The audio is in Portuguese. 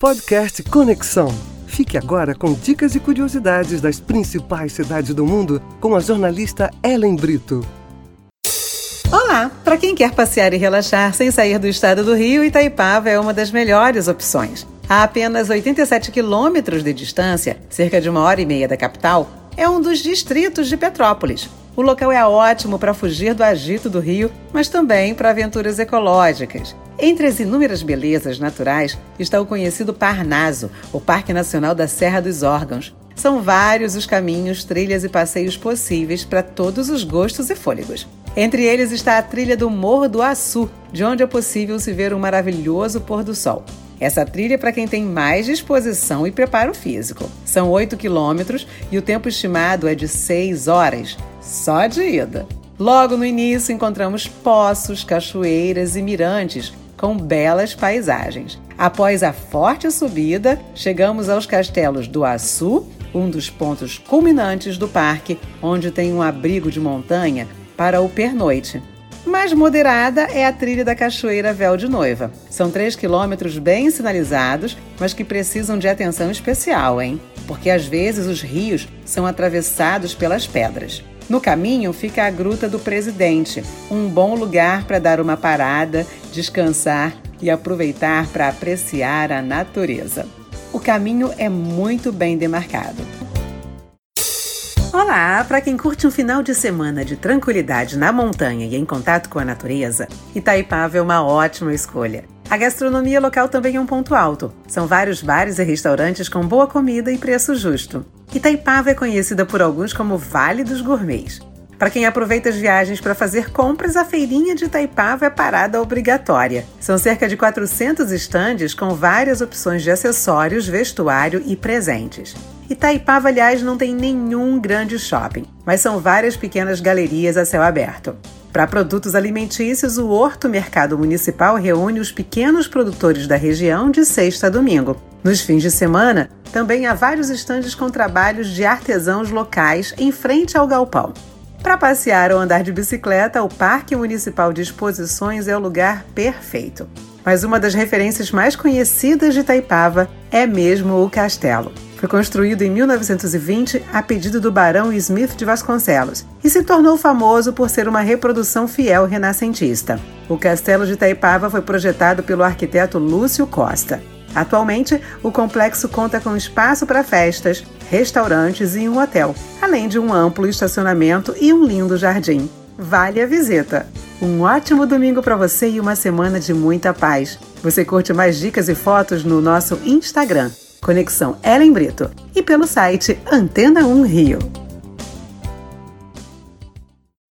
Podcast Conexão. Fique agora com dicas e curiosidades das principais cidades do mundo com a jornalista Ellen Brito. Olá! Para quem quer passear e relaxar sem sair do estado do Rio, Itaipava é uma das melhores opções. A apenas 87 quilômetros de distância, cerca de uma hora e meia da capital, é um dos distritos de Petrópolis. O local é ótimo para fugir do agito do Rio, mas também para aventuras ecológicas. Entre as inúmeras belezas naturais está o conhecido Parnaso, o Parque Nacional da Serra dos Órgãos. São vários os caminhos, trilhas e passeios possíveis para todos os gostos e fôlegos. Entre eles está a trilha do Morro do Açu, de onde é possível se ver um maravilhoso pôr do sol. Essa trilha é para quem tem mais disposição e preparo físico. São 8 quilômetros e o tempo estimado é de 6 horas, só de ida. Logo no início encontramos poços, cachoeiras e mirantes com belas paisagens. Após a forte subida, chegamos aos castelos do Açu, um dos pontos culminantes do parque, onde tem um abrigo de montanha para o pernoite. Mais moderada é a trilha da Cachoeira Véu de Noiva. São 3 quilômetros bem sinalizados, mas que precisam de atenção especial, hein? Porque às vezes os rios são atravessados pelas pedras. No caminho fica a Gruta do Presidente, um bom lugar para dar uma parada, descansar e aproveitar para apreciar a natureza. O caminho é muito bem demarcado. Olá! Para quem curte um final de semana de tranquilidade na montanha e em contato com a natureza, Itaipava é uma ótima escolha. A gastronomia local também é um ponto alto. São vários bares e restaurantes com boa comida e preço justo. Itaipava é conhecida por alguns como Vale dos Gourmets. Para quem aproveita as viagens para fazer compras, a feirinha de Itaipava é parada obrigatória. São cerca de 400 estandes com várias opções de acessórios, vestuário e presentes. Itaipava, aliás, não tem nenhum grande shopping, mas são várias pequenas galerias a céu aberto. Para produtos alimentícios, o Horto Mercado Municipal reúne os pequenos produtores da região de sexta a domingo. Nos fins de semana, também há vários estandes com trabalhos de artesãos locais em frente ao galpão. Para passear ou andar de bicicleta, o Parque Municipal de Exposições é o lugar perfeito. Mas uma das referências mais conhecidas de Itaipava é mesmo o castelo. Foi construído em 1920 a pedido do Barão Smith de Vasconcelos e se tornou famoso por ser uma reprodução fiel renascentista. O castelo de Itaipava foi projetado pelo arquiteto Lúcio Costa. Atualmente, o complexo conta com espaço para festas, restaurantes e um hotel, além de um amplo estacionamento e um lindo jardim. Vale a visita! Um ótimo domingo para você e uma semana de muita paz. Você curte mais dicas e fotos no nosso Instagram Conexão Ellen Brito e pelo site Antena 1 Rio.